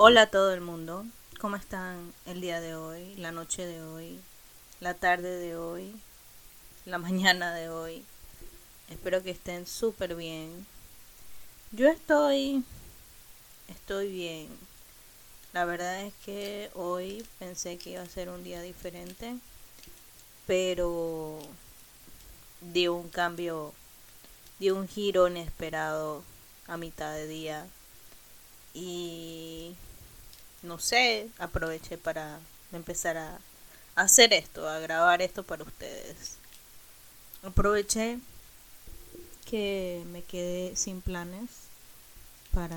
Hola todo el mundo, ¿cómo están el día de hoy, la noche de hoy, la tarde de hoy, la mañana de hoy? Espero que estén súper bien. Yo estoy, estoy bien. La verdad es que hoy pensé que iba a ser un día diferente, pero dio un cambio, dio un giro inesperado a mitad de día y no sé, aproveché para empezar a hacer esto, a grabar esto para ustedes. Aproveché que me quedé sin planes para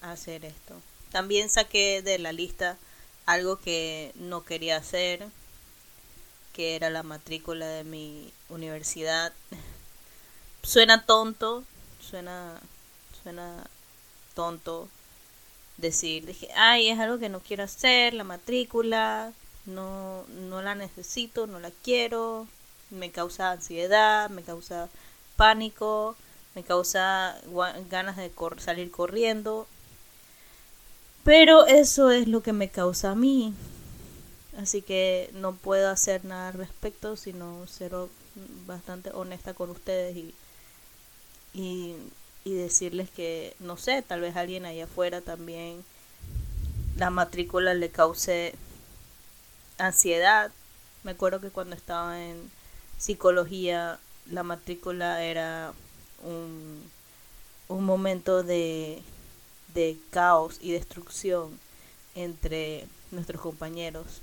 hacer esto. También saqué de la lista algo que no quería hacer, que era la matrícula de mi universidad. Suena tonto, suena suena tonto decir, dije, ay, es algo que no quiero hacer, la matrícula, no, no la necesito, no la quiero, me causa ansiedad, me causa pánico, me causa ganas de salir corriendo. Pero eso es lo que me causa a mí. Así que no puedo hacer nada al respecto, sino ser bastante honesta con ustedes y, y y decirles que, no sé, tal vez alguien allá afuera también la matrícula le cause ansiedad. Me acuerdo que cuando estaba en psicología, la matrícula era un, un momento de, de caos y destrucción entre nuestros compañeros,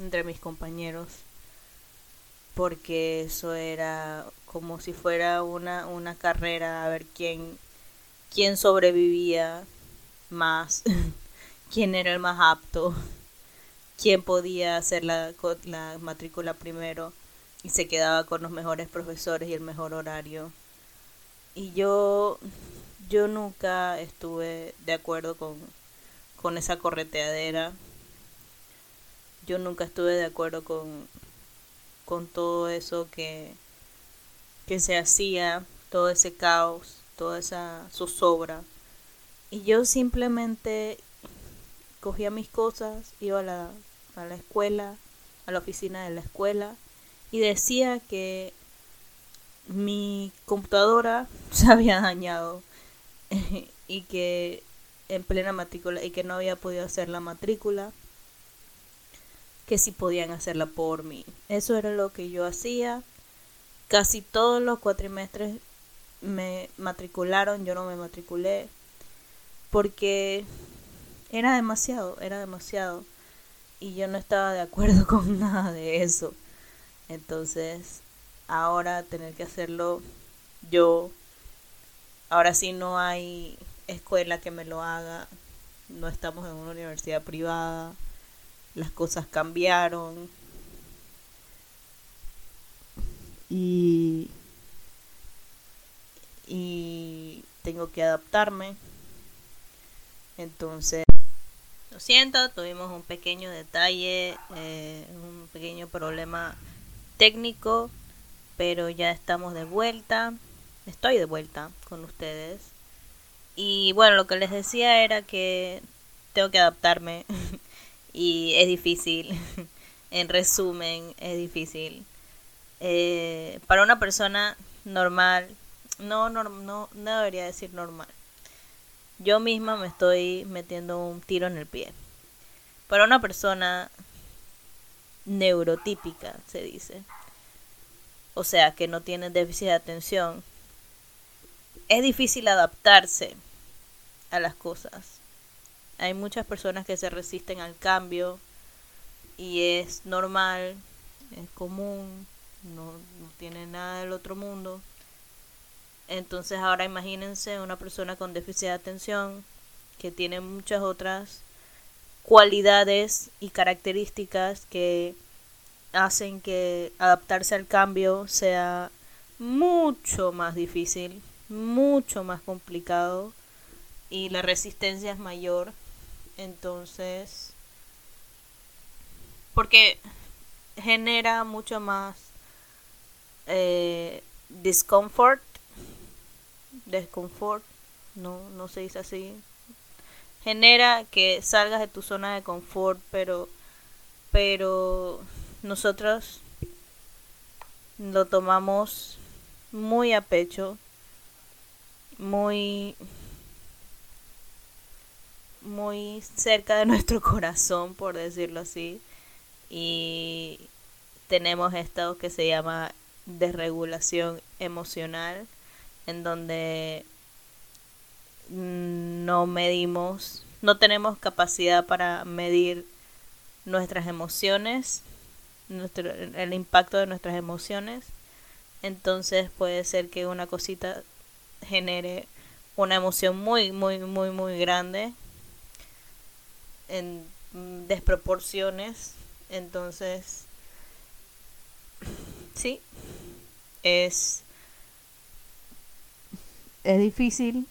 entre mis compañeros porque eso era como si fuera una, una carrera a ver quién, quién sobrevivía más, quién era el más apto, quién podía hacer la, la matrícula primero y se quedaba con los mejores profesores y el mejor horario. Y yo, yo nunca estuve de acuerdo con, con esa correteadera. Yo nunca estuve de acuerdo con, con todo eso que, que se hacía, todo ese caos, toda esa zozobra. Y yo simplemente cogía mis cosas, iba a la, a la escuela, a la oficina de la escuela, y decía que mi computadora se había dañado y que en plena matrícula y que no había podido hacer la matrícula que si podían hacerla por mí. Eso era lo que yo hacía. Casi todos los cuatrimestres me matricularon, yo no me matriculé porque era demasiado, era demasiado y yo no estaba de acuerdo con nada de eso. Entonces, ahora tener que hacerlo yo, ahora sí no hay escuela que me lo haga, no estamos en una universidad privada las cosas cambiaron y, y tengo que adaptarme. Entonces, lo siento, tuvimos un pequeño detalle, eh, un pequeño problema técnico, pero ya estamos de vuelta. Estoy de vuelta con ustedes. Y bueno, lo que les decía era que tengo que adaptarme y es difícil. en resumen, es difícil. Eh, para una persona normal, no, no, no, no debería decir normal. Yo misma me estoy metiendo un tiro en el pie. Para una persona neurotípica, se dice. O sea, que no tiene déficit de atención. Es difícil adaptarse a las cosas hay muchas personas que se resisten al cambio y es normal, es común, no, no tiene nada del otro mundo. Entonces ahora imagínense una persona con déficit de atención que tiene muchas otras cualidades y características que hacen que adaptarse al cambio sea mucho más difícil, mucho más complicado y la resistencia es mayor entonces, porque genera mucho más eh, discomfort, desconfort, no, no se dice así. genera que salgas de tu zona de confort, pero pero nosotros lo tomamos muy a pecho, muy muy cerca de nuestro corazón, por decirlo así, y tenemos esto que se llama desregulación emocional, en donde no medimos, no tenemos capacidad para medir nuestras emociones, nuestro, el impacto de nuestras emociones. Entonces puede ser que una cosita genere una emoción muy, muy, muy, muy grande en desproporciones. Entonces, sí, es, es difícil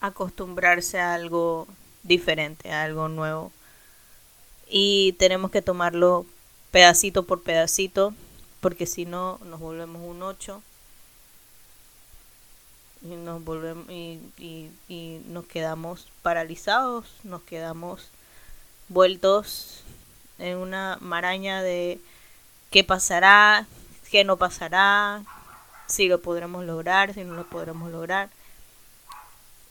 acostumbrarse a algo diferente, a algo nuevo. Y tenemos que tomarlo pedacito por pedacito, porque si no nos volvemos un 8 y nos volvemos y, y, nos quedamos paralizados, nos quedamos vueltos en una maraña de qué pasará, qué no pasará, si lo podremos lograr, si no lo podremos lograr.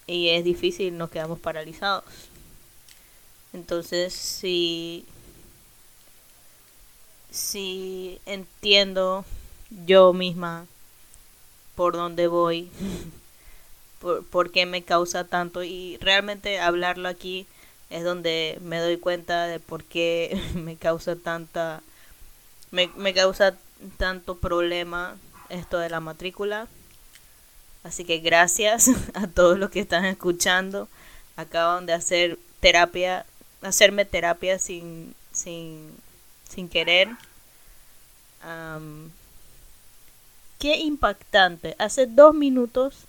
Y es difícil, nos quedamos paralizados. Entonces, si, si entiendo yo misma por dónde voy, por, por qué me causa tanto. Y realmente hablarlo aquí es donde me doy cuenta de por qué me causa tanta me, me causa tanto problema esto de la matrícula. Así que gracias a todos los que están escuchando. Acaban de hacer terapia hacerme terapia sin sin sin querer. Qué impactante. Hace dos minutos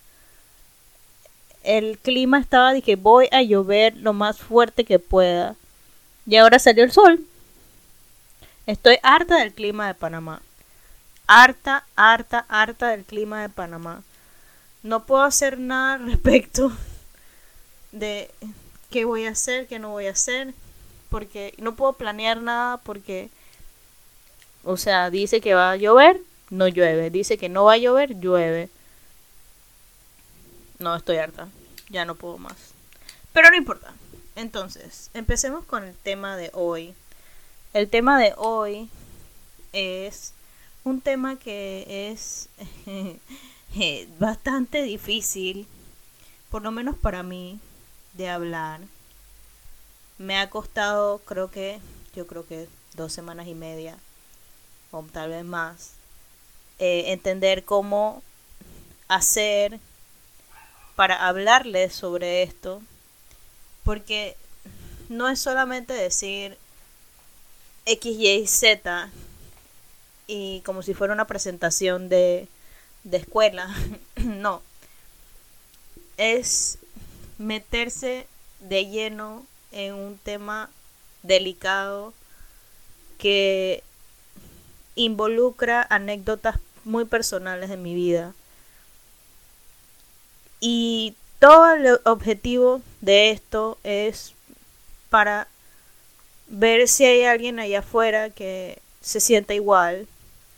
el clima estaba, dije, voy a llover lo más fuerte que pueda. Y ahora salió el sol. Estoy harta del clima de Panamá. Harta, harta, harta del clima de Panamá. No puedo hacer nada al respecto de qué voy a hacer, qué no voy a hacer. Porque no puedo planear nada porque, o sea, dice que va a llover, no llueve. Dice que no va a llover, llueve. No, estoy harta. Ya no puedo más. Pero no importa. Entonces, empecemos con el tema de hoy. El tema de hoy es un tema que es bastante difícil, por lo menos para mí, de hablar. Me ha costado, creo que, yo creo que dos semanas y media, o tal vez más, eh, entender cómo hacer para hablarles sobre esto, porque no es solamente decir X, Y, Z y como si fuera una presentación de, de escuela, no, es meterse de lleno en un tema delicado que involucra anécdotas muy personales de mi vida y todo el objetivo de esto es para ver si hay alguien allá afuera que se sienta igual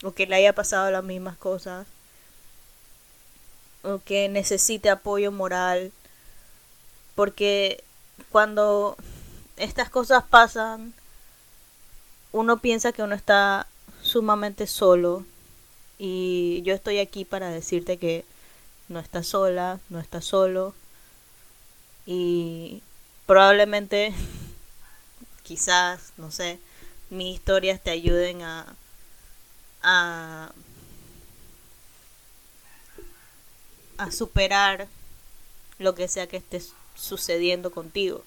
o que le haya pasado las mismas cosas o que necesite apoyo moral. Porque cuando estas cosas pasan uno piensa que uno está sumamente solo. Y yo estoy aquí para decirte que no estás sola, no estás solo y probablemente quizás, no sé, mis historias te ayuden a, a, a superar lo que sea que esté sucediendo contigo.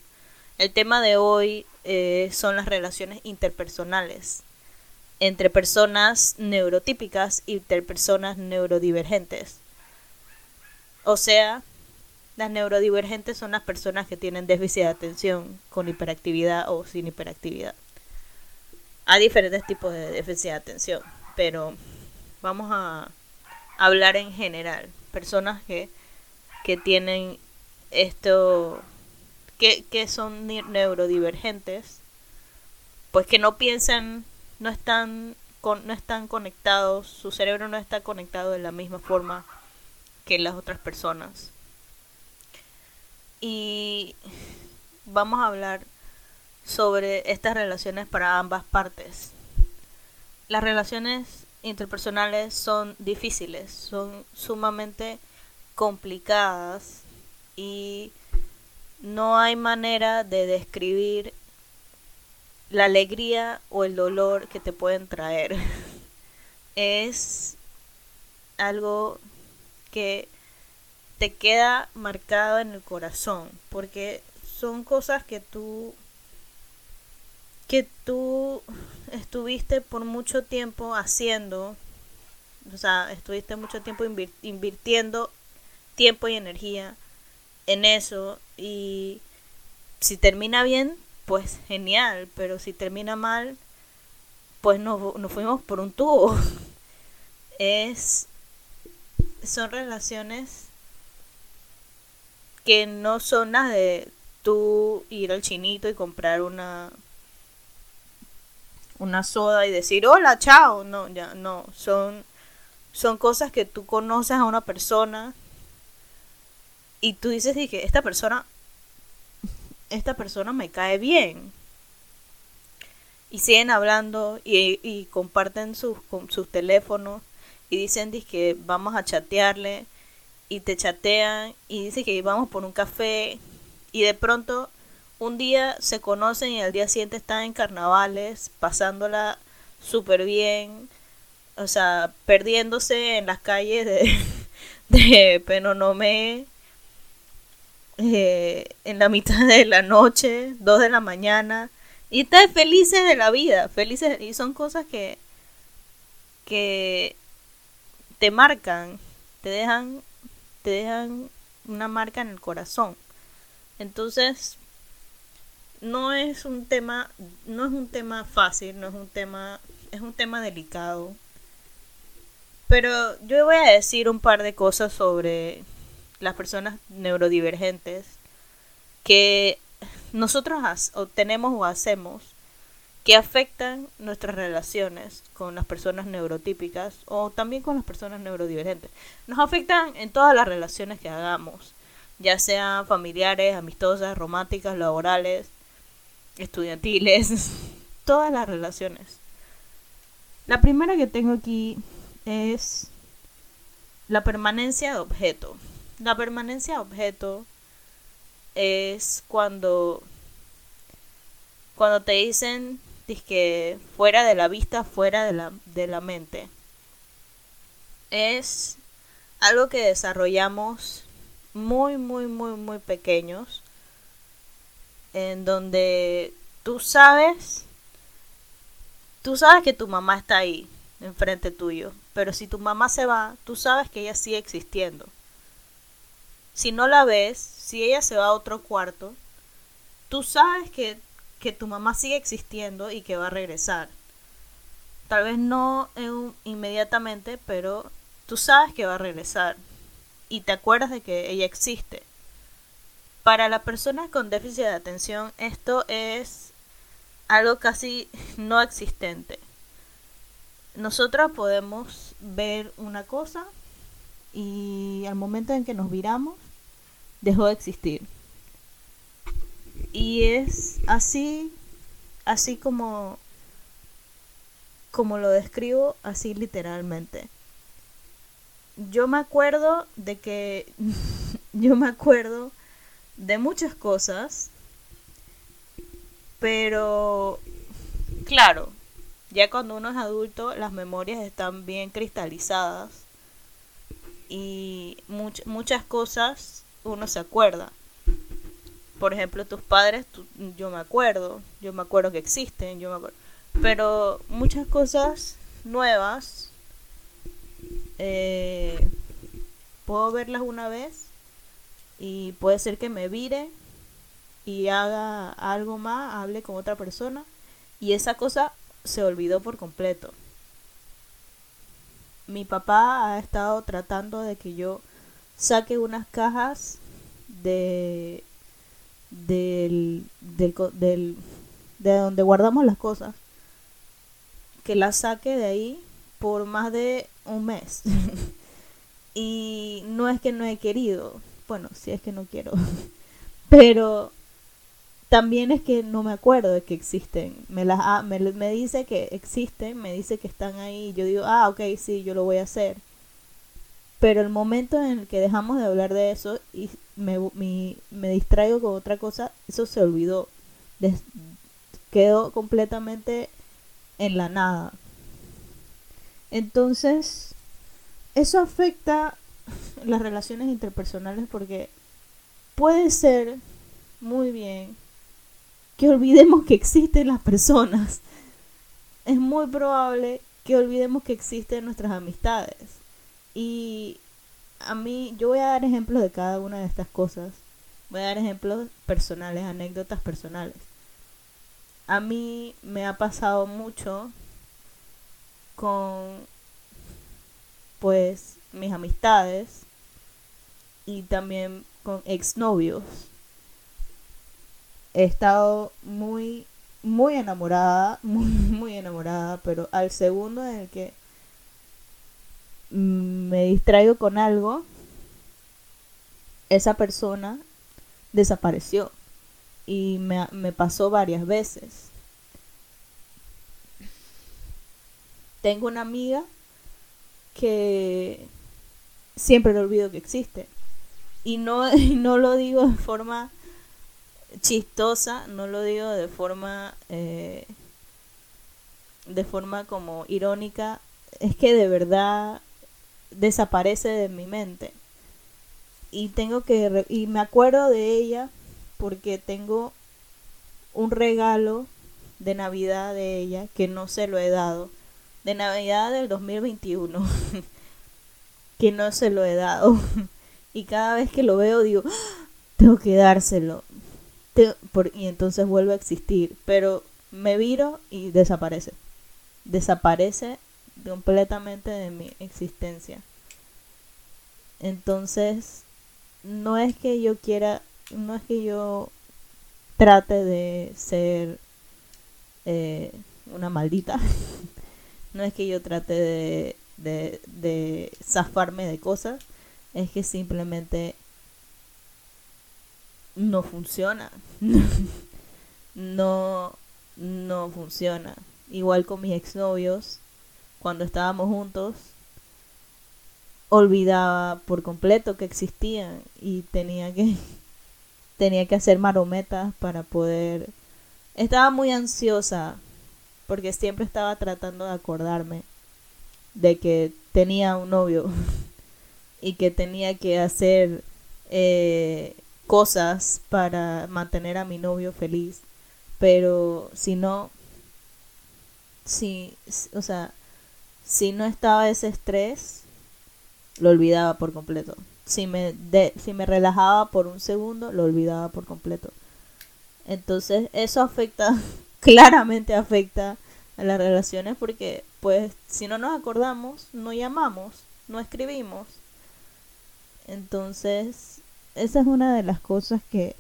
El tema de hoy eh, son las relaciones interpersonales entre personas neurotípicas y entre personas neurodivergentes. O sea, las neurodivergentes son las personas que tienen déficit de atención con hiperactividad o sin hiperactividad. Hay diferentes tipos de déficit de atención, pero vamos a hablar en general. Personas que, que tienen esto que, que son neurodivergentes, pues que no piensan, no están, con, no están conectados, su cerebro no está conectado de la misma forma que las otras personas. Y vamos a hablar sobre estas relaciones para ambas partes. Las relaciones interpersonales son difíciles, son sumamente complicadas y no hay manera de describir la alegría o el dolor que te pueden traer. es algo que te queda marcado en el corazón, porque son cosas que tú que tú estuviste por mucho tiempo haciendo, o sea, estuviste mucho tiempo invirtiendo tiempo y energía en eso y si termina bien, pues genial, pero si termina mal, pues nos, nos fuimos por un tubo. es son relaciones que no son las de tú ir al chinito y comprar una una soda y decir hola chao no ya no. Son son cosas que tú conoces a una persona y tú dices que esta persona esta persona me cae bien y siguen hablando y, y comparten sus, sus teléfonos y dicen que vamos a chatearle y te chatean y dice que vamos por un café y de pronto un día se conocen y al día siguiente están en carnavales pasándola súper bien o sea perdiéndose en las calles de, de Penonomé eh, en la mitad de la noche dos de la mañana y están felices de la vida felices y son cosas que que te marcan, te dejan, te dejan una marca en el corazón. Entonces, no es un tema, no es un tema fácil, no es un tema, es un tema delicado. Pero yo voy a decir un par de cosas sobre las personas neurodivergentes que nosotros obtenemos o hacemos que afectan nuestras relaciones con las personas neurotípicas o también con las personas neurodivergentes. Nos afectan en todas las relaciones que hagamos, ya sean familiares, amistosas, románticas, laborales, estudiantiles, todas las relaciones. La primera que tengo aquí es la permanencia de objeto. La permanencia de objeto es cuando cuando te dicen que fuera de la vista, fuera de la, de la mente. Es algo que desarrollamos muy, muy, muy, muy pequeños, en donde tú sabes, tú sabes que tu mamá está ahí, enfrente tuyo, pero si tu mamá se va, tú sabes que ella sigue existiendo. Si no la ves, si ella se va a otro cuarto, tú sabes que que tu mamá sigue existiendo y que va a regresar. Tal vez no inmediatamente, pero tú sabes que va a regresar y te acuerdas de que ella existe. Para las personas con déficit de atención esto es algo casi no existente. Nosotros podemos ver una cosa y al momento en que nos viramos dejó de existir. Y es así, así como, como lo describo, así literalmente. Yo me acuerdo de que, yo me acuerdo de muchas cosas, pero claro, ya cuando uno es adulto las memorias están bien cristalizadas y muchas cosas uno se acuerda por ejemplo, tus padres, yo me acuerdo, yo me acuerdo que existen, yo me acuerdo. Pero muchas cosas nuevas, eh, puedo verlas una vez y puede ser que me vire y haga algo más, hable con otra persona y esa cosa se olvidó por completo. Mi papá ha estado tratando de que yo saque unas cajas de del, del, del de donde guardamos las cosas que las saque de ahí por más de un mes y no es que no he querido bueno si es que no quiero pero también es que no me acuerdo de que existen. Me, las, ah, me, me, dice que existen, me dice que están ahí. Yo digo, ah, ok, sí, yo lo voy a hacer. Pero el momento en el que dejamos de hablar de eso y me, me distraigo con otra cosa, eso se olvidó. quedó completamente en la nada. Entonces, eso afecta las relaciones interpersonales porque puede ser muy bien que olvidemos que existen las personas. Es muy probable que olvidemos que existen nuestras amistades. Y a mí, yo voy a dar ejemplos de cada una de estas cosas. Voy a dar ejemplos personales, anécdotas personales. A mí me ha pasado mucho con, pues, mis amistades y también con exnovios he estado muy, muy enamorada, muy, muy enamorada, pero al segundo en el que me distraigo con algo, esa persona desapareció y me, me pasó varias veces. Tengo una amiga que siempre le olvido que existe. Y no, no lo digo de forma chistosa, no lo digo de forma eh, de forma como irónica, es que de verdad desaparece de mi mente. Y tengo que y me acuerdo de ella porque tengo un regalo de Navidad de ella que no se lo he dado. De Navidad del 2021. que no se lo he dado. y cada vez que lo veo digo, ¡Ah! tengo que dárselo y entonces vuelve a existir, pero me viro y desaparece. Desaparece completamente de mi existencia. Entonces, no es que yo quiera, no es que yo trate de ser eh, una maldita. no es que yo trate de, de, zafarme de cosas. Es que simplemente no funciona. no, no funciona. Igual con mis exnovios, cuando estábamos juntos, olvidaba por completo que existían y tenía que tenía que hacer marometas para poder estaba muy ansiosa porque siempre estaba tratando de acordarme de que tenía un novio y que tenía que hacer eh, cosas para mantener a mi novio feliz. Pero si no, si, o sea, si no estaba ese estrés, lo olvidaba por completo. Si me, de, si me relajaba por un segundo, lo olvidaba por completo. Entonces eso afecta, claramente afecta a las relaciones porque pues si no nos acordamos, no llamamos, no escribimos. Entonces esa es una de las cosas que,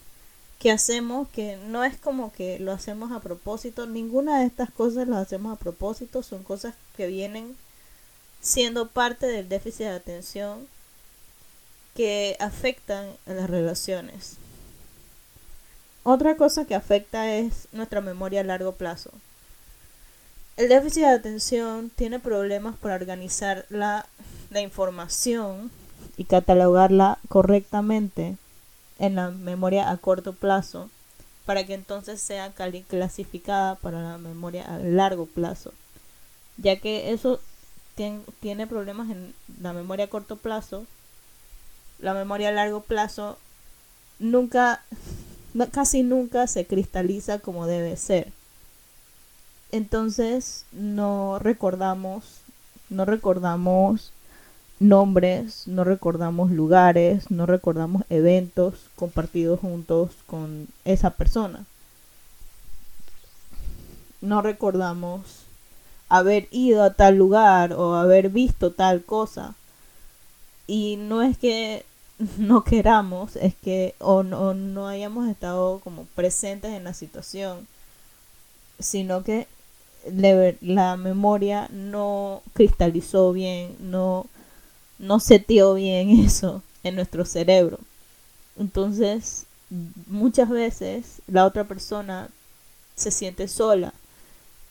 que hacemos, que no es como que lo hacemos a propósito, ninguna de estas cosas las hacemos a propósito, son cosas que vienen siendo parte del déficit de atención que afectan a las relaciones. Otra cosa que afecta es nuestra memoria a largo plazo. El déficit de atención tiene problemas para organizar la, la información y catalogarla correctamente en la memoria a corto plazo para que entonces sea clasificada para la memoria a largo plazo. Ya que eso tiene problemas en la memoria a corto plazo la memoria a largo plazo nunca casi nunca se cristaliza como debe ser. Entonces no recordamos no recordamos nombres, no recordamos lugares, no recordamos eventos compartidos juntos con esa persona. No recordamos haber ido a tal lugar o haber visto tal cosa. Y no es que no queramos es que o no, no hayamos estado como presentes en la situación, sino que la memoria no cristalizó bien, no, no setió bien eso en nuestro cerebro. Entonces, muchas veces la otra persona se siente sola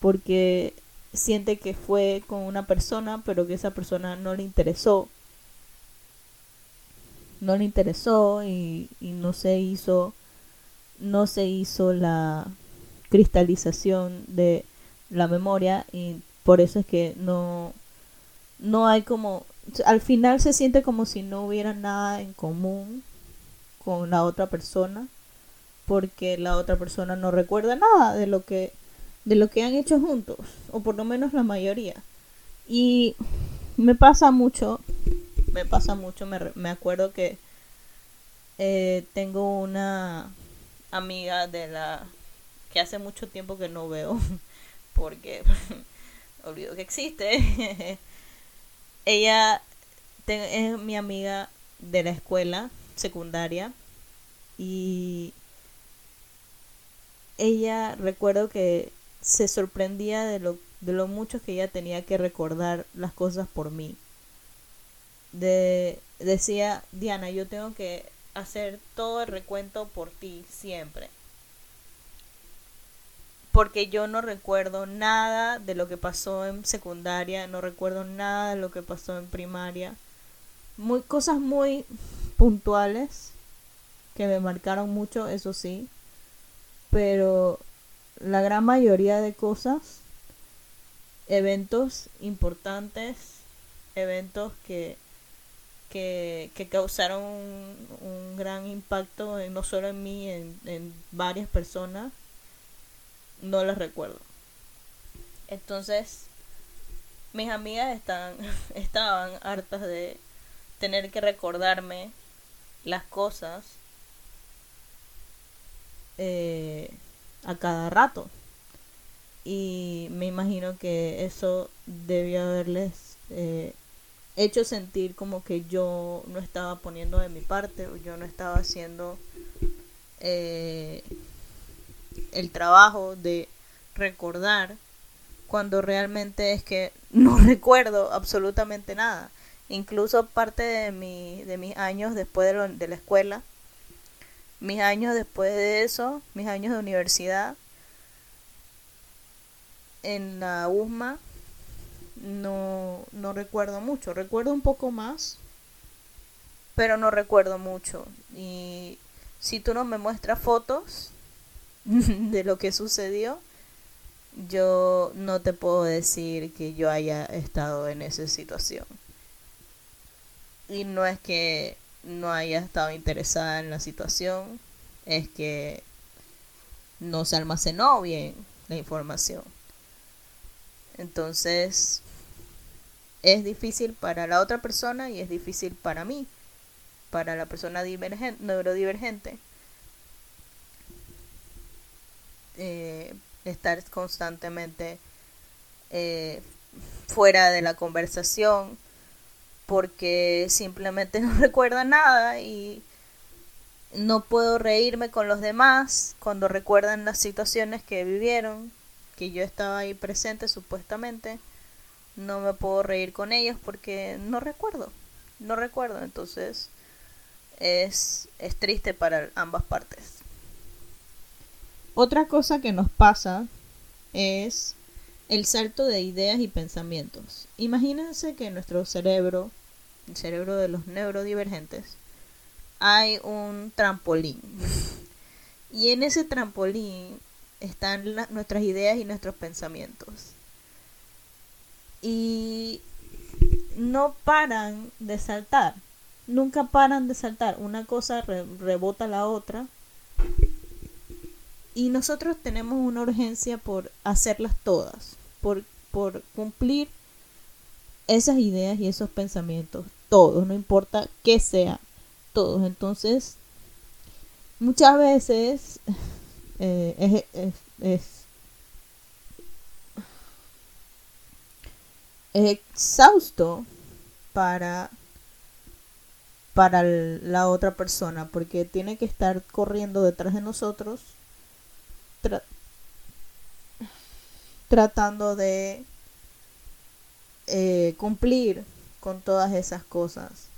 porque siente que fue con una persona, pero que esa persona no le interesó. No le interesó y, y no se hizo no se hizo la cristalización de la memoria y por eso es que no no hay como al final se siente como si no hubiera nada en común con la otra persona porque la otra persona no recuerda nada de lo que de lo que han hecho juntos o por lo menos la mayoría. Y me pasa mucho me pasa mucho me, me acuerdo que eh, tengo una amiga de la que hace mucho tiempo que no veo porque olvido que existe ella es mi amiga de la escuela secundaria y ella recuerdo que se sorprendía de lo, de lo mucho que ella tenía que recordar las cosas por mí. De, decía, Diana, yo tengo que hacer todo el recuento por ti siempre. Porque yo no recuerdo nada de lo que pasó en secundaria, no recuerdo nada de lo que pasó en primaria. Muy, cosas muy puntuales que me marcaron mucho, eso sí. Pero la gran mayoría de cosas, eventos importantes, eventos que, que, causaron un, gran impacto no solo en mí, en, en varias personas, no las recuerdo. Entonces, mis amigas están, estaban hartas de tener que recordarme las cosas eh, a cada rato. Y me imagino que eso debió haberles eh, hecho sentir como que yo no estaba poniendo de mi parte o yo no estaba haciendo eh, el trabajo de recordar cuando realmente es que no recuerdo absolutamente nada. Incluso parte de, mi, de mis años después de, de la escuela, mis años después de eso, mis años de universidad, en la USMA, no, no recuerdo mucho. Recuerdo un poco más, pero no recuerdo mucho. Y si tú no me muestras fotos de lo que sucedió, yo no te puedo decir que yo haya estado en esa situación. Y no es que no haya estado interesada en la situación, es que no se almacenó bien la información. Entonces, es difícil para la otra persona y es difícil para mí, para la persona divergente, neurodivergente. Eh, estar constantemente eh, fuera de la conversación porque simplemente no recuerda nada y no puedo reírme con los demás cuando recuerdan las situaciones que vivieron, que yo estaba ahí presente supuestamente. No me puedo reír con ellos porque no recuerdo, no recuerdo, entonces es, es triste para ambas partes. Otra cosa que nos pasa es el salto de ideas y pensamientos. Imagínense que en nuestro cerebro, el cerebro de los neurodivergentes, hay un trampolín. y en ese trampolín están nuestras ideas y nuestros pensamientos. Y no paran de saltar. Nunca paran de saltar. Una cosa rebota la otra. Y nosotros tenemos una urgencia por hacerlas todas. Por, por cumplir esas ideas y esos pensamientos. Todos, no importa qué sea todos. Entonces, muchas veces eh, es, es, exhausto para para la otra persona, porque tiene que estar corriendo detrás de nosotros tratando de eh, cumplir con todas esas cosas.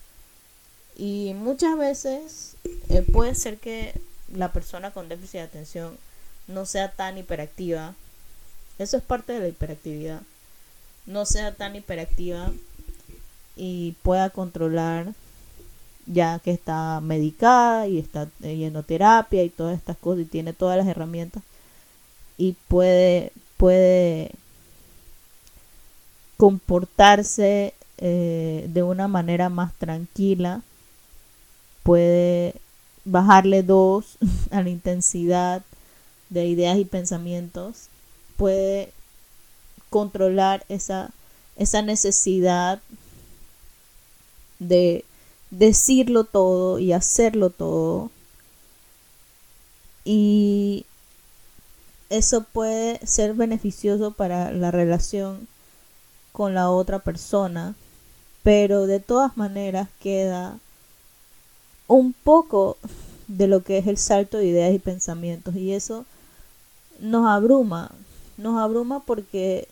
Y muchas veces eh, puede ser que la persona con déficit de atención no sea tan hiperactiva. Eso es parte de la hiperactividad. No sea tan hiperactiva y pueda controlar ya que está medicada y está yendo terapia y todas estas cosas y tiene todas las herramientas y puede puede comportarse eh, de una manera más tranquila puede bajarle dos a la intensidad de ideas y pensamientos puede controlar esa esa necesidad de decirlo todo y hacerlo todo. Y eso puede ser beneficioso para la relación con la otra persona, pero de todas maneras queda un poco de lo que es el salto de ideas y pensamientos y eso nos abruma, nos abruma porque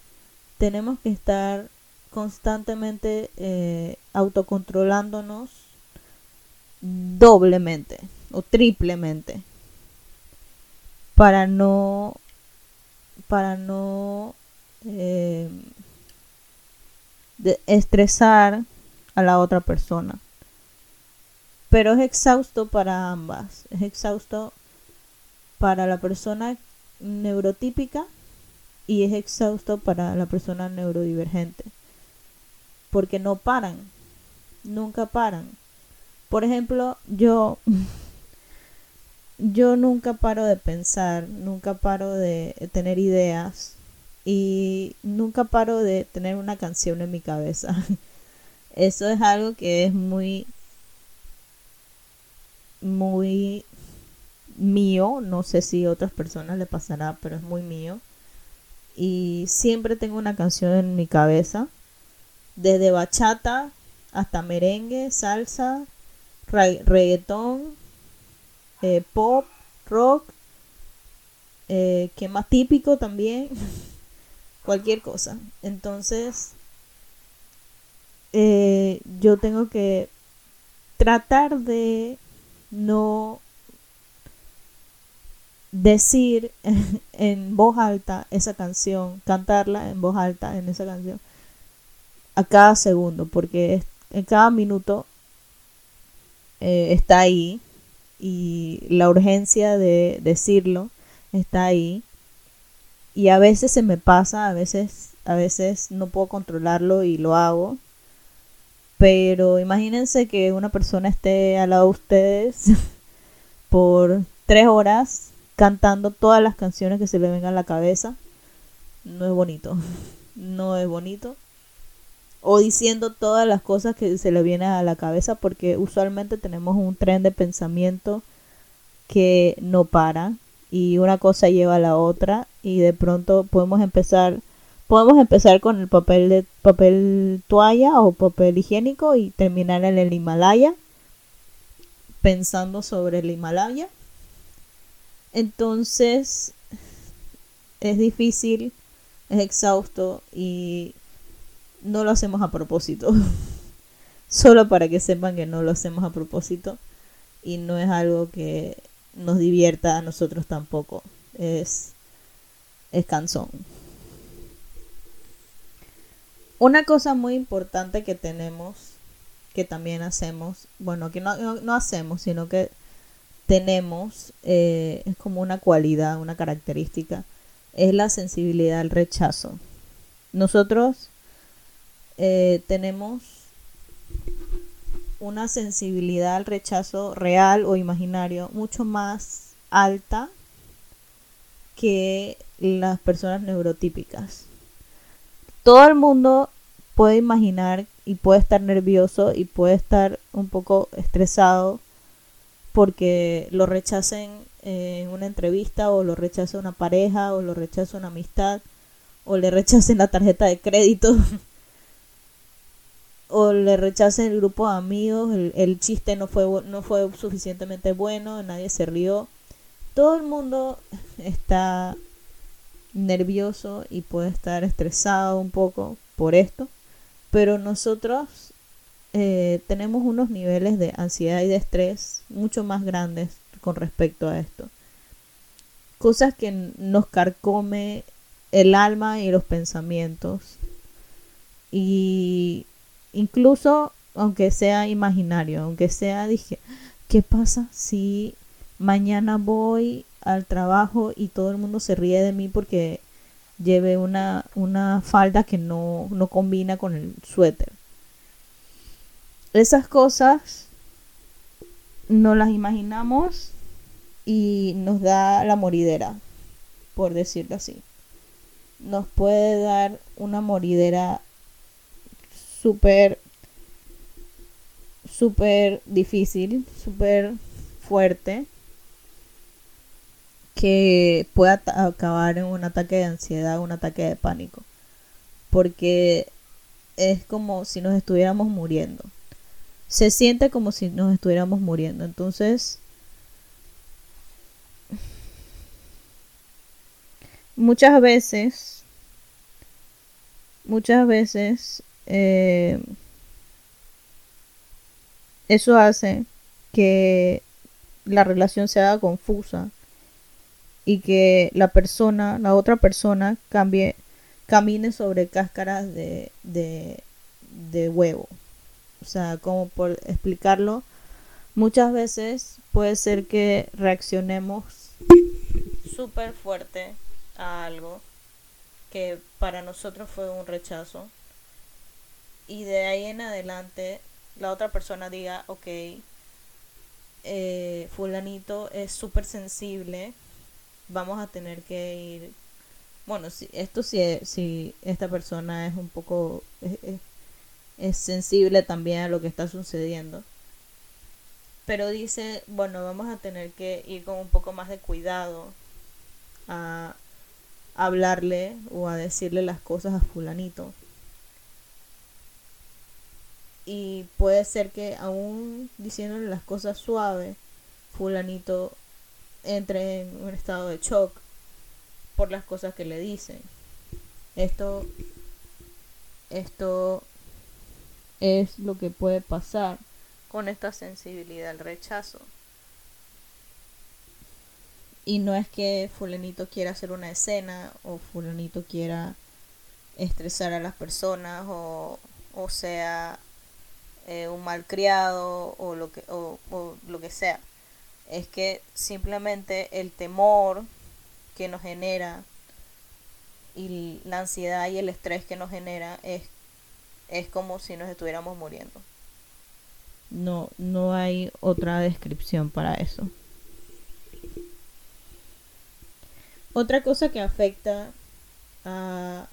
tenemos que estar constantemente eh, autocontrolándonos doblemente o triplemente para no para no eh, estresar a la otra persona. Pero es exhausto para ambas. Es exhausto para la persona neurotípica y es exhausto para la persona neurodivergente. Porque no paran, nunca paran. Por ejemplo, yo yo nunca paro de pensar, nunca paro de tener ideas y nunca paro de tener una canción en mi cabeza. Eso es algo que es muy muy mío, no sé si a otras personas le pasará, pero es muy mío. Y siempre tengo una canción en mi cabeza desde bachata hasta merengue, salsa, reggaetón, eh, pop, rock, eh, que más típico también, cualquier cosa. Entonces, eh, yo tengo que tratar de no decir en voz alta esa canción, cantarla en voz alta en esa canción a cada segundo, porque en cada minuto está ahí y la urgencia de decirlo está ahí y a veces se me pasa, a veces a veces no puedo controlarlo y lo hago. Pero imagínense que una persona esté al lado de ustedes por tres horas cantando todas las canciones que se le vengan a la cabeza. No es bonito. No es bonito o diciendo todas las cosas que se le vienen a la cabeza porque usualmente tenemos un tren de pensamiento que no para y una cosa lleva a la otra y de pronto podemos empezar podemos empezar con el papel de papel toalla o papel higiénico y terminar en el Himalaya pensando sobre el Himalaya. Entonces es difícil es exhausto y no lo hacemos a propósito. Solo para que sepan que no lo hacemos a propósito y no es algo que nos divierta a nosotros tampoco. Es, es cansón. Una cosa muy importante que tenemos, que también hacemos, bueno, que no, no, hacemos, sino que tenemos, eh, es como una cualidad, una característica, es la sensibilidad al rechazo. Nosotros eh, tenemos una sensibilidad al rechazo real o imaginario mucho más alta que las personas neurotípicas. Todo el mundo puede imaginar y puede estar nervioso y puede estar un poco estresado porque lo rechacen en una entrevista o lo rechaza una pareja o lo rechaza una amistad o le rechacen la tarjeta de crédito o le rechaza el grupo de amigos, el, el, chiste no fue, no fue suficientemente bueno, nadie se rió. Todo el mundo está nervioso y puede estar estresado un poco por esto, pero nosotros eh, tenemos unos niveles de ansiedad y de estrés mucho más grandes con respecto a esto. Cosas que nos carcome el alma y los pensamientos. Y incluso aunque sea imaginario, aunque sea, dije, ¿qué pasa si mañana voy al trabajo y todo el mundo se ríe de mí porque lleve una, una falda que no, no combina con el suéter? Esas cosas no las imaginamos y nos da la moridera, por decirlo así. Nos puede dar una moridera súper, súper difícil, súper fuerte, que pueda acabar en un ataque de ansiedad, un ataque de pánico. Porque es como si nos estuviéramos muriendo. Se siente como si nos estuviéramos muriendo. Entonces, muchas veces, muchas veces, eh, eso hace que la relación se haga confusa y que la persona, la otra persona, cambie, camine sobre cáscaras de, de, de huevo. O sea, como por explicarlo, muchas veces puede ser que reaccionemos súper fuerte a algo que para nosotros fue un rechazo y de ahí en adelante la otra persona diga, ok, eh, fulanito es súper sensible, vamos a tener que ir, bueno, si, esto si, si esta persona es un poco, es, es sensible también a lo que está sucediendo, pero dice, bueno, vamos a tener que ir con un poco más de cuidado a hablarle o a decirle las cosas a fulanito. Y puede ser que aún diciéndole las cosas suaves, fulanito entre en un estado de shock por las cosas que le dicen. Esto esto es lo que puede pasar con esta sensibilidad al rechazo. Y no es que fulanito quiera hacer una escena o fulanito quiera estresar a las personas o, o sea eh, un malcriado o lo que o, lo que sea. Es que simplemente el temor que nos genera y la ansiedad y el estrés que nos genera es es como si nos estuviéramos muriendo. No no hay otra descripción para eso. Otra cosa que afecta a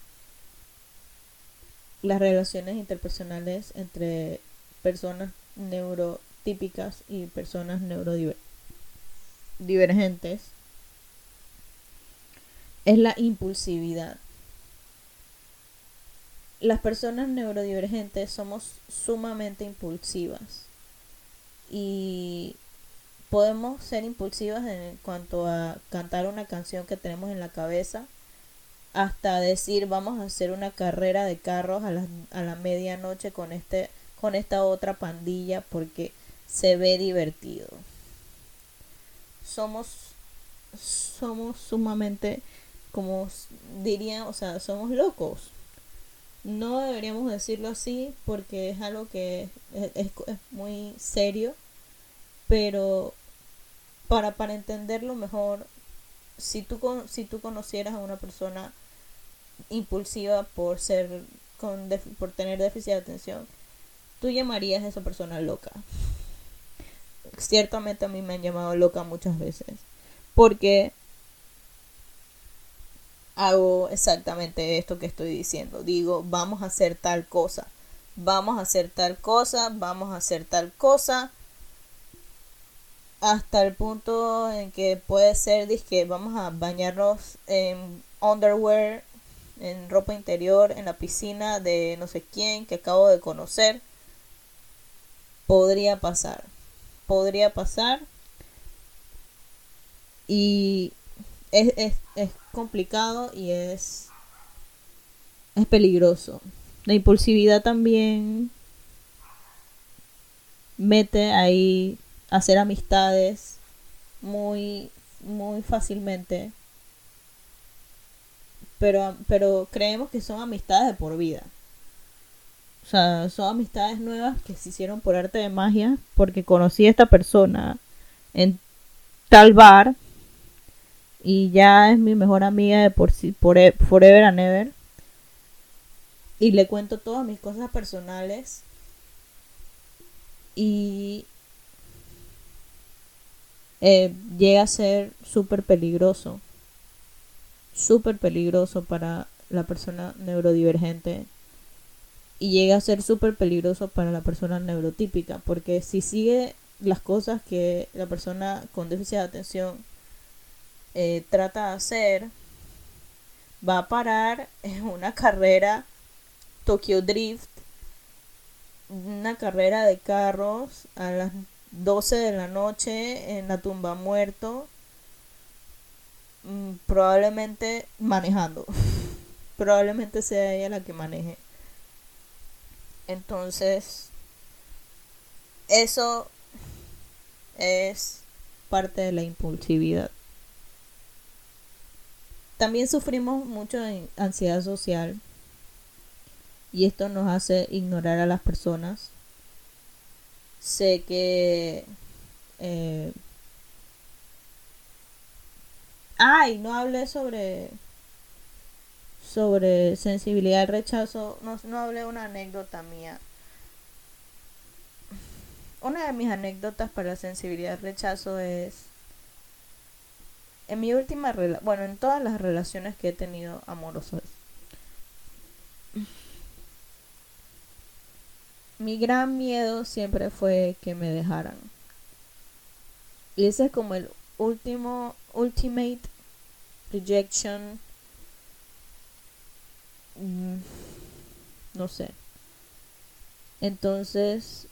las relaciones interpersonales entre personas neurotípicas y personas neurodivergentes es la impulsividad. Las personas neurodivergentes somos sumamente impulsivas y podemos ser impulsivas en cuanto a cantar una canción que tenemos en la cabeza hasta decir vamos a hacer una carrera de carros a la, a la medianoche con este con esta otra pandilla porque se ve divertido. Somos somos sumamente como dirían o sea somos locos. No deberíamos decirlo así porque es algo que es, es muy serio pero para, para entenderlo mejor, si tú, si tú conocieras a una persona impulsiva por ser con por tener déficit de atención, tú llamarías a esa persona loca. Ciertamente a mí me han llamado loca muchas veces, porque hago exactamente esto que estoy diciendo. Digo, vamos a hacer tal cosa, vamos a hacer tal cosa, vamos a hacer tal cosa hasta el punto en que puede ser que vamos a bañarnos en underwear, en ropa interior, en la piscina de no sé quién que acabo de conocer. Podría pasar. Podría pasar. Y es, es, es complicado y es, es peligroso. La impulsividad también mete ahí hacer amistades muy muy fácilmente pero pero creemos que son amistades de por vida sea son amistades nuevas que se hicieron por arte de magia porque conocí a esta persona en tal bar y ya es mi mejor amiga de por sí por e, forever and ever. Y le cuento todas mis cosas personales y eh, llega a ser súper peligroso, súper peligroso para la persona neurodivergente y llega a ser súper peligroso para la persona neurotípica, porque si sigue las cosas que la persona con déficit de atención eh, trata de hacer, va a parar en una carrera Tokyo Drift una carrera de carros a las 12 de la noche en la tumba muerto, mm, probablemente manejando. probablemente sea ella la que maneje. Entonces, eso es parte de la impulsividad. También sufrimos mucho de ansiedad social y esto nos hace ignorar a las personas. Sé que... Eh... Ay, no hablé sobre sobre sensibilidad al rechazo, no, no hablé una anécdota mía. Una de mis anécdotas para sensibilidad al rechazo es en mi última bueno, en todas las relaciones que he tenido amorosas mi gran miedo siempre fue que me dejaran. Y ese es como el último, ultimate rejection. No sé. Entonces,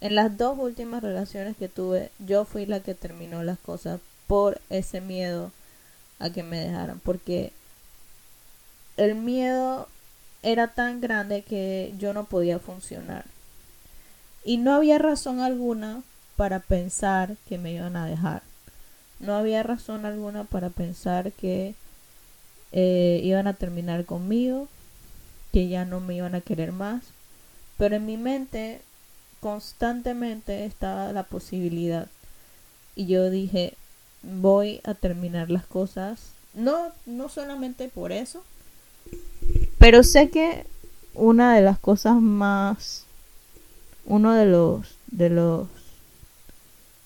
en las dos últimas relaciones que tuve, yo fui la que terminó las cosas por ese miedo a que me dejaran. Porque el miedo era tan grande que yo no podía funcionar. Y no había razón alguna para pensar que me iban a dejar. No había razón alguna para pensar que eh, iban a terminar conmigo, que ya no me iban a querer más. Pero en mi mente constantemente estaba la posibilidad. Y yo dije, voy a terminar las cosas. No, no solamente por eso, pero sé que una de las cosas más uno de los de los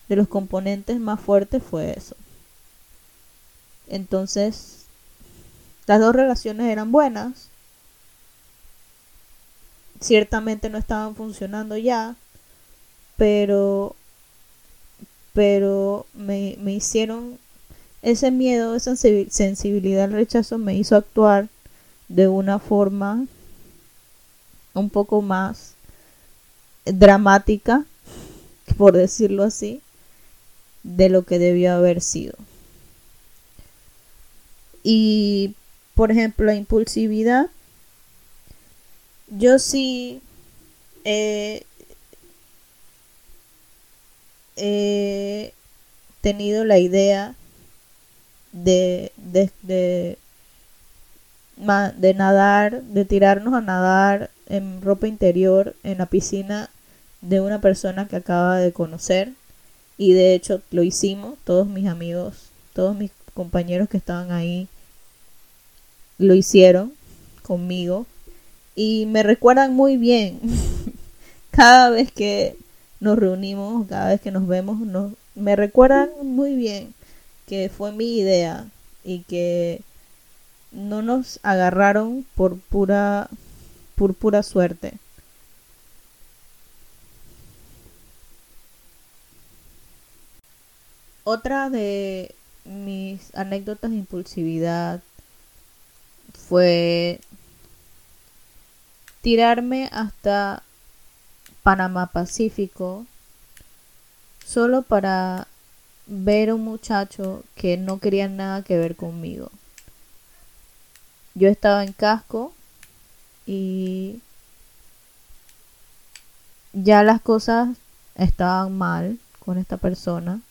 de los componentes más fuertes fue eso. Entonces, las dos relaciones eran buenas. Ciertamente no estaban funcionando ya, pero pero me, me hicieron ese miedo, esa sensibilidad al rechazo me hizo actuar de una forma un poco más dramática, por decirlo así, de lo que debió haber sido. Y, por ejemplo, la impulsividad, yo sí he tenido la idea de, de de nadar, de tirarnos a nadar en ropa interior en la piscina de una persona que acaba de conocer. Y de hecho lo hicimos, todos mis amigos, todos mis compañeros que estaban ahí lo hicieron conmigo. Y me recuerdan muy bien. cada vez que nos reunimos, cada vez que nos vemos, me recuerdan muy bien que fue mi idea y que no nos agarraron por pura, por pura suerte. Otra de mis anécdotas de impulsividad fue tirarme hasta Panamá Pacífico solo para ver a un muchacho que no quería nada que ver conmigo. Yo estaba en casco y ya las cosas estaban mal con esta persona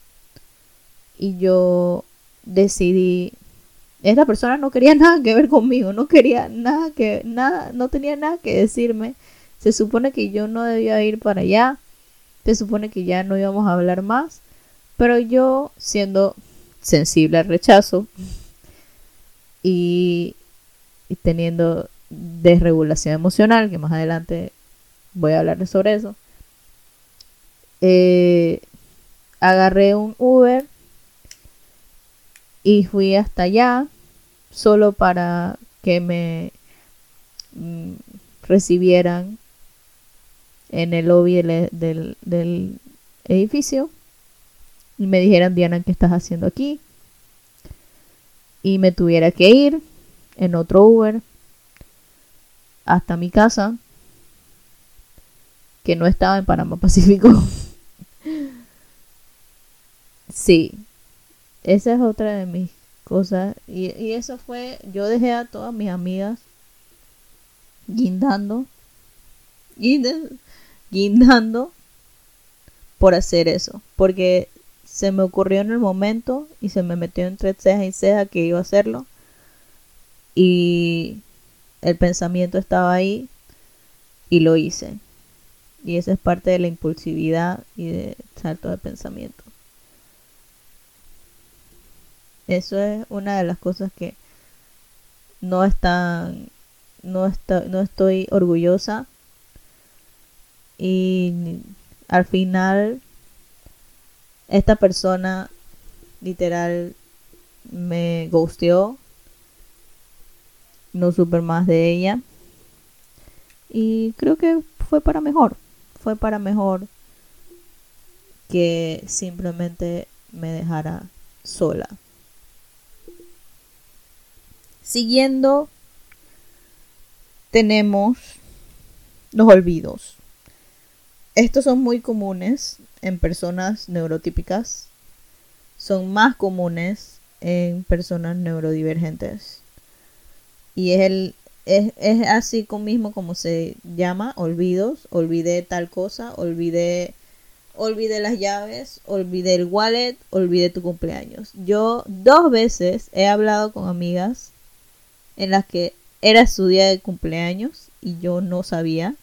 y yo decidí esta persona no quería nada que ver conmigo, no quería nada que nada, no tenía nada que decirme. Se supone que yo no debía ir para allá. Se supone que ya no íbamos a hablar más, pero yo siendo sensible al rechazo y, teniendo desregulación emocional, que más adelante voy a hablar sobre eso, eh, agarré un Uber y fui hasta allá solo para que me mm, recibieran en el lobby del, del, edificio y me dijeran Diana qué estás haciendo aquí y me tuviera que ir en otro Uber hasta mi casa que no estaba en Panamá Pacífico. Sí esa es otra de mis cosas. Y, eso fue, yo dejé a todas mis amigas guindando, guindando por hacer eso. Porque se me ocurrió en el momento y se me metió entre ceja y ceja que iba a hacerlo. Y el pensamiento estaba ahí y lo hice. Y esa es parte de la impulsividad y de salto de pensamiento. Eso es una de las cosas que no están, no, está, no estoy orgullosa. Y al final, esta persona literal me gusteó. No supe más de ella. Y creo que fue para mejor. Fue para mejor que simplemente me dejara sola. Siguiendo, tenemos los olvidos. Estos son muy comunes en personas neurotípicas. Son más comunes en personas neurodivergentes. Y es, el, es, es así mismo como se llama, olvidos. Olvidé tal cosa, olvidé olvidé las llaves, olvidé el wallet, olvidé tu cumpleaños. Yo dos veces he hablado con amigas en las que era su día de cumpleaños y yo no sabía.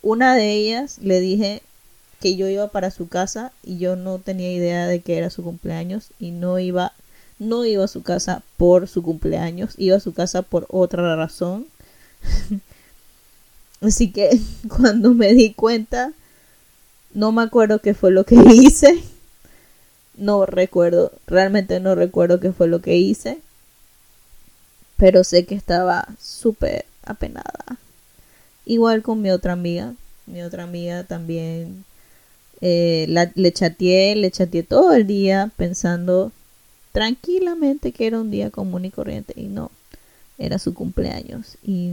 Una de ellas le dije que yo iba para su casa y yo no tenía idea de que era su cumpleaños y no iba no iba a su casa por su cumpleaños, iba a su casa por otra razón. Así que cuando me di cuenta, no me acuerdo qué fue lo que hice. No recuerdo, realmente no recuerdo qué fue lo que hice pero sé que estaba súper apenada. Igual con mi otra amiga, mi otra amiga también eh, le chateé, le chateé todo el día pensando tranquilamente que era un día común y corriente y no, era su cumpleaños y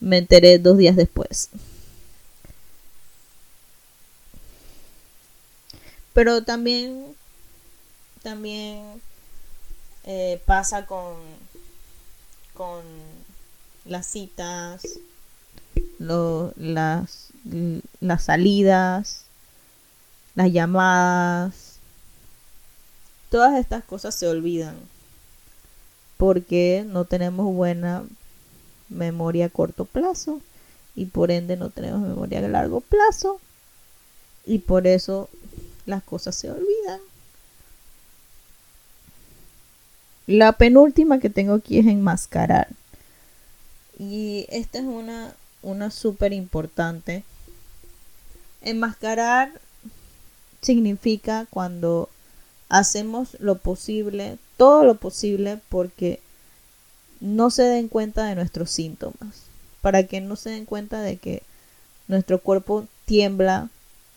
me enteré dos días después. Pero también, también eh, pasa con, con las citas, las, las salidas, las llamadas. Todas estas cosas se olvidan porque no tenemos buena memoria a corto plazo y por ende no tenemos memoria a largo plazo y por eso las cosas se olvidan. La penúltima que tengo aquí es enmascarar. Y esta es una, una súper importante. Enmascarar significa cuando hacemos lo posible, todo lo posible, porque no se den cuenta de nuestros síntomas. Para que no se den cuenta de que nuestro cuerpo tiembla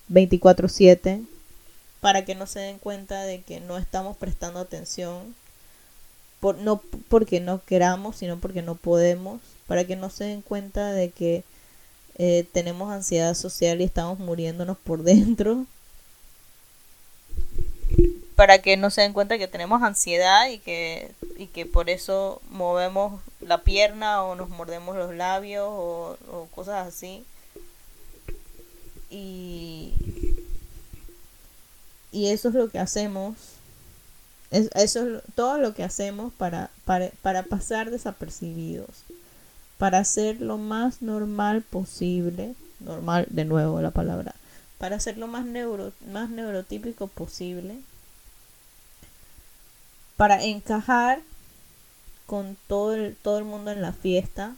24/7. Para que no se den cuenta de que no estamos prestando atención no porque no queramos, sino porque no podemos, para que no se den cuenta de que eh, tenemos ansiedad social y estamos muriéndonos por dentro. Para que no se den cuenta que tenemos ansiedad y que, y que por eso movemos la pierna o nos mordemos los labios o, o cosas así. Y, y eso es lo que hacemos. Es, eso es todo lo que hacemos para, para, para pasar desapercibidos. Para ser lo más normal posible. Normal, de nuevo la palabra. Para ser lo más, neuro, más neurotípico posible. Para encajar con todo el, todo el mundo en la fiesta.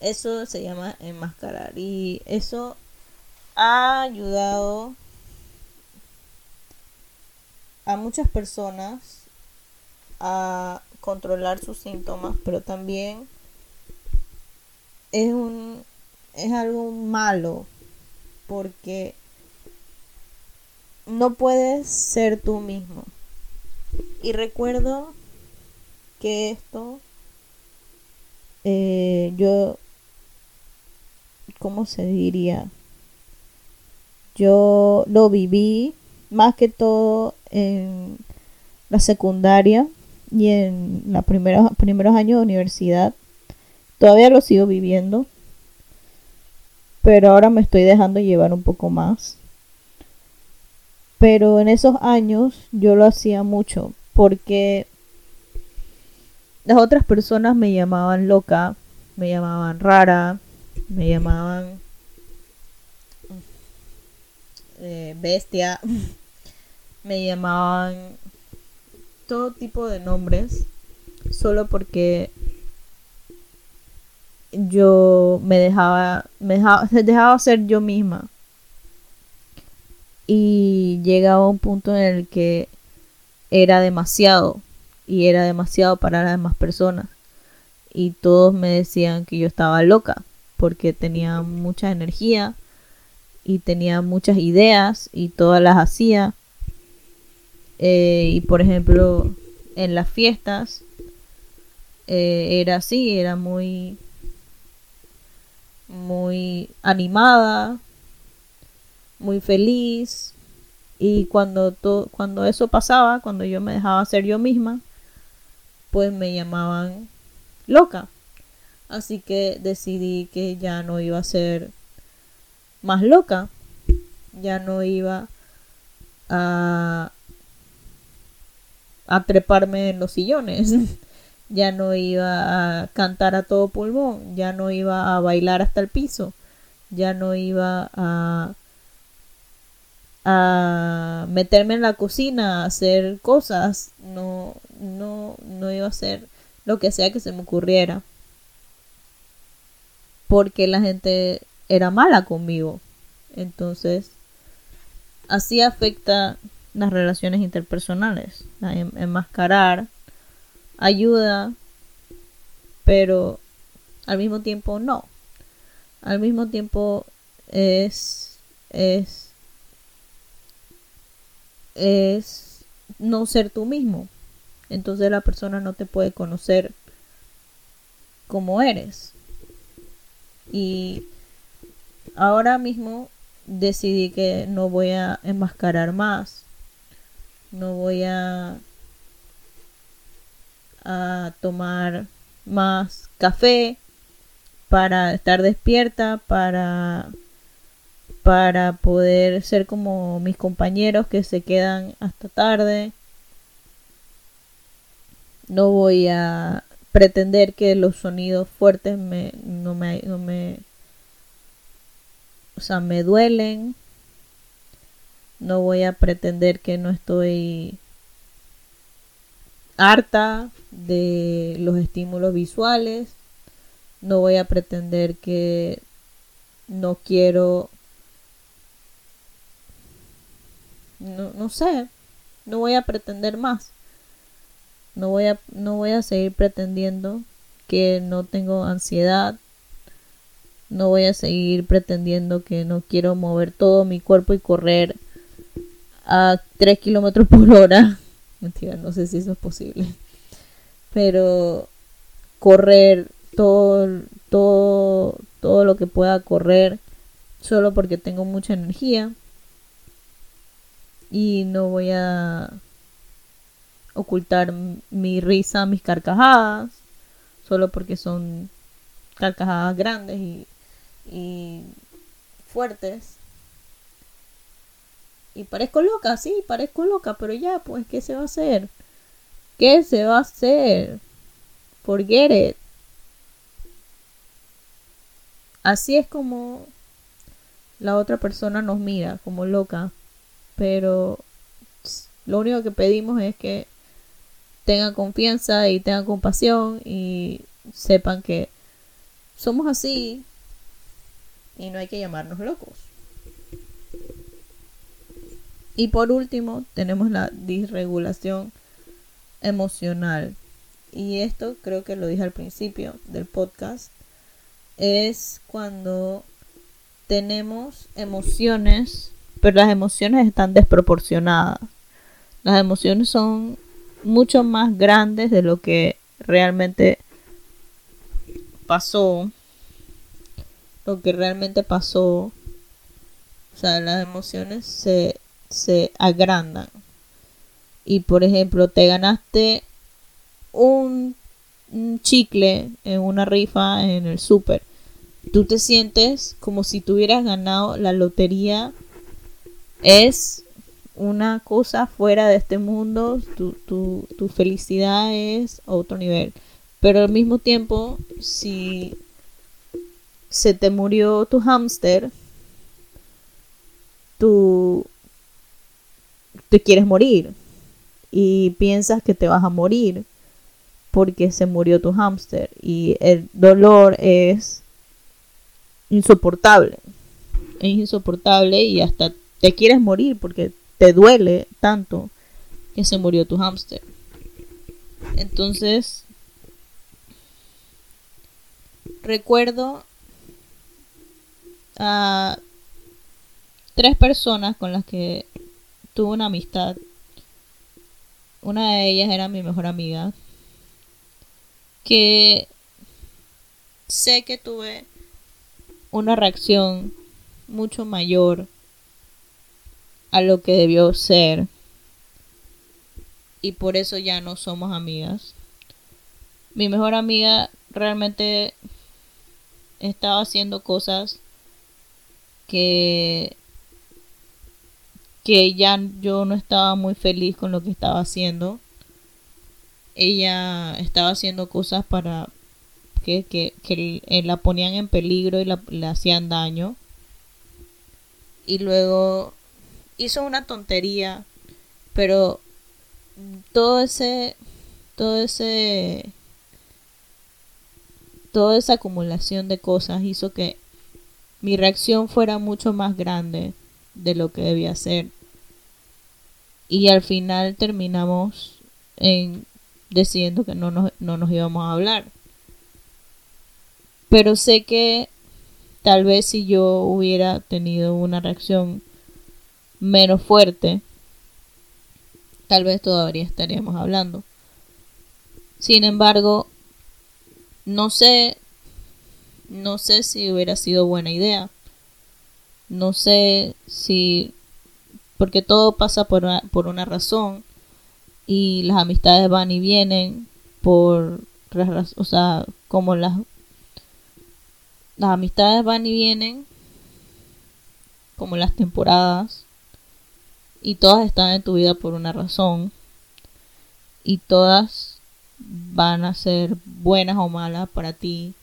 Eso se llama enmascarar. Y eso ha ayudado a muchas personas a controlar sus síntomas, pero también es un es algo malo porque no puedes ser tú mismo. Y recuerdo que esto eh, yo ¿cómo se diría? Yo lo viví más que todo en la secundaria y en los primeros, primeros años de universidad. Todavía lo sigo viviendo, pero ahora me estoy dejando llevar un poco más. Pero en esos años yo lo hacía mucho porque las otras personas me llamaban loca, me llamaban rara, me llamaban eh, bestia, me llamaban todo tipo de nombres solo porque yo me dejaba, me dejaba, dejaba ser yo misma. Y llegaba un punto en el que era demasiado y era demasiado para las demás personas. Y todos me decían que yo estaba loca porque tenía mucha energía y tenía muchas ideas y todas las hacía. Eh, y por ejemplo, en las fiestas eh, era así, era muy muy animada, muy feliz y cuando to cuando eso pasaba, cuando yo me dejaba ser yo misma, pues me llamaban loca. Así que decidí que ya no iba a ser más loca. Ya no iba a, a treparme en los sillones. ya no iba a cantar a todo pulmón. Ya no iba a bailar hasta el piso. Ya no iba a a meterme en la cocina a hacer cosas no no no iba a hacer lo que sea que se me ocurriera porque la gente era mala conmigo. Entonces, así afecta las relaciones interpersonales. Enmascarar ayuda, pero al mismo tiempo no. Al mismo tiempo es es es no ser tú mismo. Entonces la persona no te puede conocer como eres. Y ahora mismo decidí que no voy a enmascarar más. No voy a, a tomar más café para estar despierta, para para poder ser como mis compañeros que se quedan hasta tarde. No voy a pretender que los sonidos fuertes me, no me, no me o sea, me duelen. No voy a pretender que no estoy harta de los estímulos visuales. No voy a pretender que no quiero... No, no sé. No voy a pretender más. No voy a, no voy a seguir pretendiendo que no tengo ansiedad, no voy a seguir pretendiendo que no quiero mover todo mi cuerpo y correr a 3 kilómetros por hora. Mentira, no sé si eso es posible. Pero correr todo, todo, todo lo que pueda correr solo porque tengo mucha energía y no voy a ocultar mi risa, mis carcajadas, solo porque son carcajadas grandes y, y fuertes. Y parezco loca, sí, parezco loca, pero ya, pues, ¿qué se va a hacer? ¿Qué se va a hacer? Forget it. Así es como la otra persona nos mira, como loca. Pero lo único que pedimos es que tengan confianza y tengan compasión y sepan que somos así y no hay que llamarnos locos. Y por último, tenemos la disregulación emocional. Y esto creo que lo dije al principio del podcast. Es cuando tenemos emociones, pero las emociones están desproporcionadas. Las emociones son mucho más grandes de lo que realmente pasó. Lo que realmente pasó. O sea, las emociones se se agrandan. Y por ejemplo, te ganaste un, chicle en una rifa en el súper. Tú te sientes como si tuvieras ganado la lotería. Es una cosa fuera de este mundo. Tu, tu, tu felicidad es a otro nivel. Pero al mismo tiempo, si se te murió tu hámster, tu te quieres morir y piensas que te vas a morir porque se murió tu hámster y el dolor es insoportable. Es insoportable y hasta te quieres morir porque te duele tanto que se murió tu hámster. Entonces, recuerdo a tres personas con las que tuve una amistad. Una de ellas era mi mejor amiga. Que sé que tuve una reacción mucho mayor a lo que debió ser. Y por eso ya no somos amigas. Mi mejor amiga realmente estaba haciendo cosas que que ya yo no estaba muy feliz con lo que estaba haciendo. Ella estaba haciendo cosas para que, que, eh, la ponían en peligro y la, le hacían daño. Y luego hizo una tontería, pero todo ese, todo ese, toda esa acumulación de cosas hizo que mi reacción fuera mucho más grande de lo que debía ser y al final terminamos en decidiendo que no nos, no nos íbamos a hablar. Pero sé que tal vez si yo hubiera tenido una reacción menos fuerte, tal vez todavía estaríamos hablando. Sin embargo, no sé, no sé si hubiera sido buena idea. No sé si porque todo pasa por una, por una razón y las amistades van y vienen por o sea como las las amistades van y vienen como las temporadas y todas están en tu vida por una razón y todas van a ser buenas o malas para ti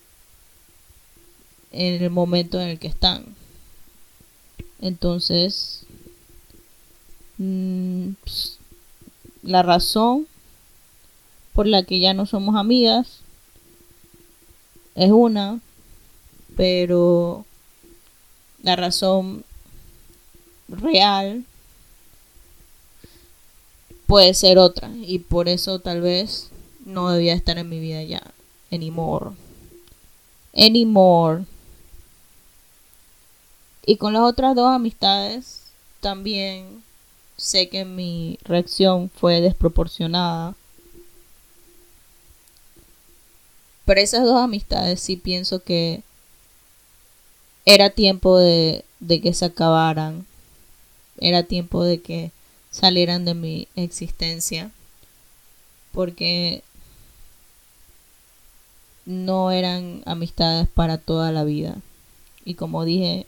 en el momento en el que están. Entonces la razón por la que ya no somos amigas es una, pero la razón real puede ser otra y por eso tal vez no debía estar en mi vida ya anymore. Anymore. Y con las otras dos amistades también sé que mi reacción fue desproporcionada. Pero esas dos amistades sí pienso que era tiempo de, de que se acabaran, era tiempo de que salieran de mi existencia, porque no eran amistades para toda la vida. Y como dije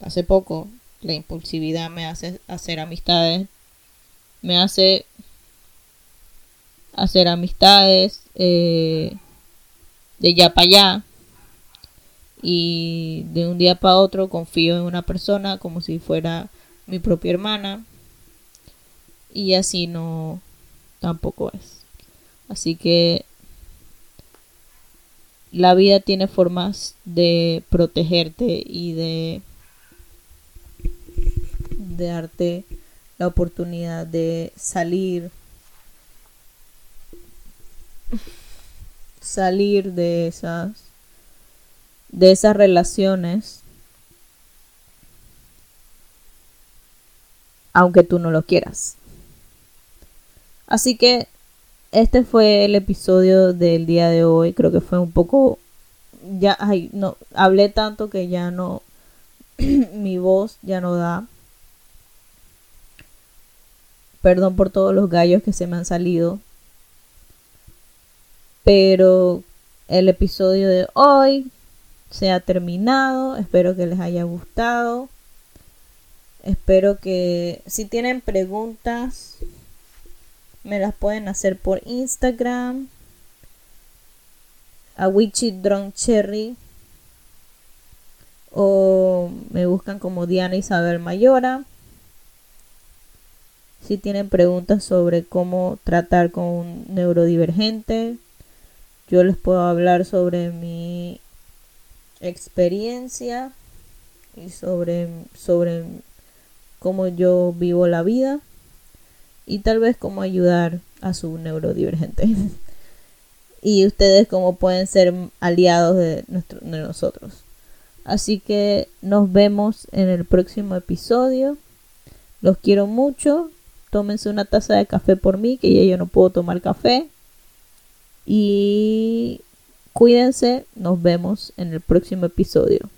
hace poco, la impulsividad me hace hacer amistades, me hace hacer amistades eh, de ya para allá. Y de un día para otro confío en una persona como si fuera mi propia hermana. Y así no tampoco es. Así que la vida tiene formas de protegerte y de, de darte la oportunidad de salir salir de esas de esas relaciones aunque tú no lo quieras así que este fue el episodio del día de hoy. Creo que fue un poco. Ya, ay, no, hablé tanto que ya no. mi voz ya no da. Perdón por todos los gallos que se me han salido. Pero el episodio de hoy se ha terminado. Espero que les haya gustado. Espero que si tienen preguntas me las pueden hacer por Instagram. A Witchy Drone Cherry. O me buscan como Diana Isabel Mayora. Si tienen preguntas sobre cómo tratar con un neurodivergente, yo les puedo hablar sobre mi experiencia y sobre, sobre cómo yo vivo la vida y tal vez cómo ayudar a su neurodivergente. y ustedes cómo pueden ser aliados de, nuestro, de nosotros. Así que nos vemos en el próximo episodio. Los quiero mucho. Tómense una taza de café por mí, que ya yo no puedo tomar café. Y cuídense. Nos vemos en el próximo episodio.